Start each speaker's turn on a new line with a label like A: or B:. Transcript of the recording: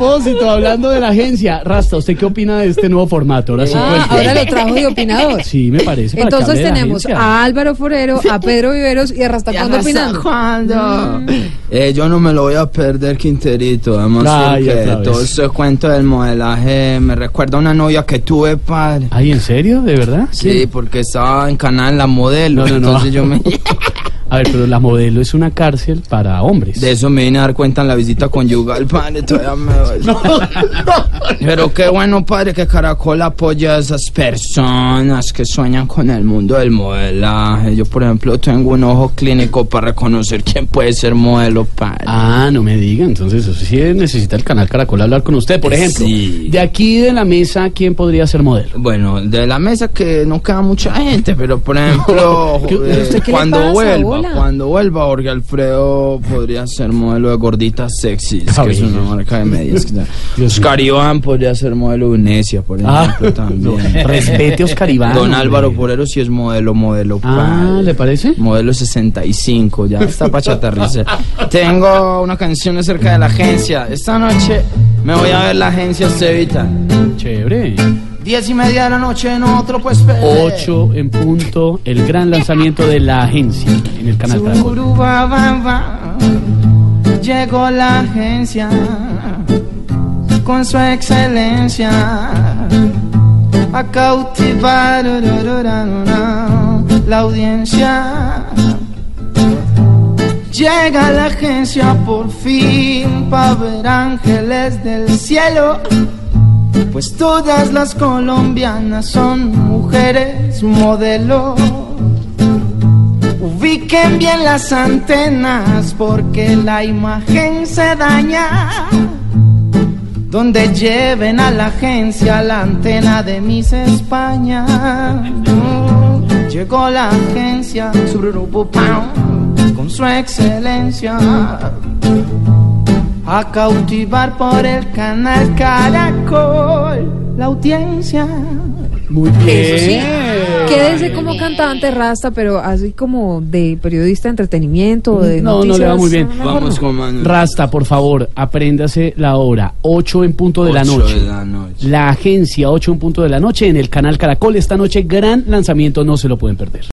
A: Propósito, hablando de la agencia, Rasta, ¿usted qué opina de este nuevo formato? Ahora sí,
B: Ah,
A: pues,
B: ahora lo trajo de opinador.
A: Sí, me parece. para
B: Entonces tenemos a Álvaro Forero, a Pedro Viveros y a Rastacuando opinando.
C: ¿Cuándo? Eh, yo no me lo voy a perder, Quinterito.
A: Otra vez.
C: todo ese cuento del modelaje me recuerda a una novia que tuve, padre.
A: Ay, ¿en serio? ¿De verdad?
C: Sí, porque estaba en Canal La Modelo.
A: No, no, no.
C: entonces yo me.
A: A ver, pero la modelo es una cárcel para hombres.
C: De eso me vine a dar cuenta en la visita conyugal, padre. Todavía me Pero qué bueno, padre, que Caracol apoya a esas personas que sueñan con el mundo del modelaje. Yo, por ejemplo, tengo un ojo clínico para reconocer quién puede ser modelo, padre.
A: Ah, no me diga, entonces eso sí necesita el canal Caracol hablar con usted. Por ejemplo,
C: Sí.
A: de aquí de la mesa, ¿quién podría ser modelo?
C: Bueno, de la mesa que no queda mucha gente, pero por ejemplo,
A: ¿Qué-
C: eh,
B: ¿usted qué le
C: cuando vuelva,
B: hola?
C: cuando vuelva Jorge Alfredo podría ser modelo de gorditas sexys,
A: Ah,
C: que es una marca de medias. Oscar Iván podría ser modelo de Unesia, por
A: Ah,
C: ejemplo, también.
A: no, respete Oscar Iván.
C: Don. Álvaro Porero sí es modelo, modelo.
A: Ah,
C: padre.
A: ¿le parece?
C: Modelo 65, ya está para chatarriza. Tengo una canción acerca de la agencia. Esta noche me voy a ver la agencia Cevita.
A: Chévere.
C: Diez y media de la noche, no otro pues perder.
A: 8 en punto, el gran lanzamiento de la agencia en el canal Caracol.
C: Llegó la agencia con su excelencia a cautivar la audiencia. Llega la agencia por fin para ver ángeles del cielo. Pues todas las colombianas son mujeres modelo. Ubiquen bien las antenas porque la imagen se daña. Donde lleven a la agencia la antena de Miss España. Llegó la agencia con su excelencia a cautivar por el canal Caracol la audiencia.
A: Muy bien.
B: Eso sí, quédese como cantante Rasta, pero así como de periodista de entretenimiento o de
A: No, no le va muy bien.
C: Vamos con Manu.
A: Rasta, por favor, apréndase la hora. 8 en punto de la noche.
C: de la noche.
A: La agencia, 8 en punto de la noche, en el canal Caracol. Esta noche, gran lanzamiento, no se lo pueden perder.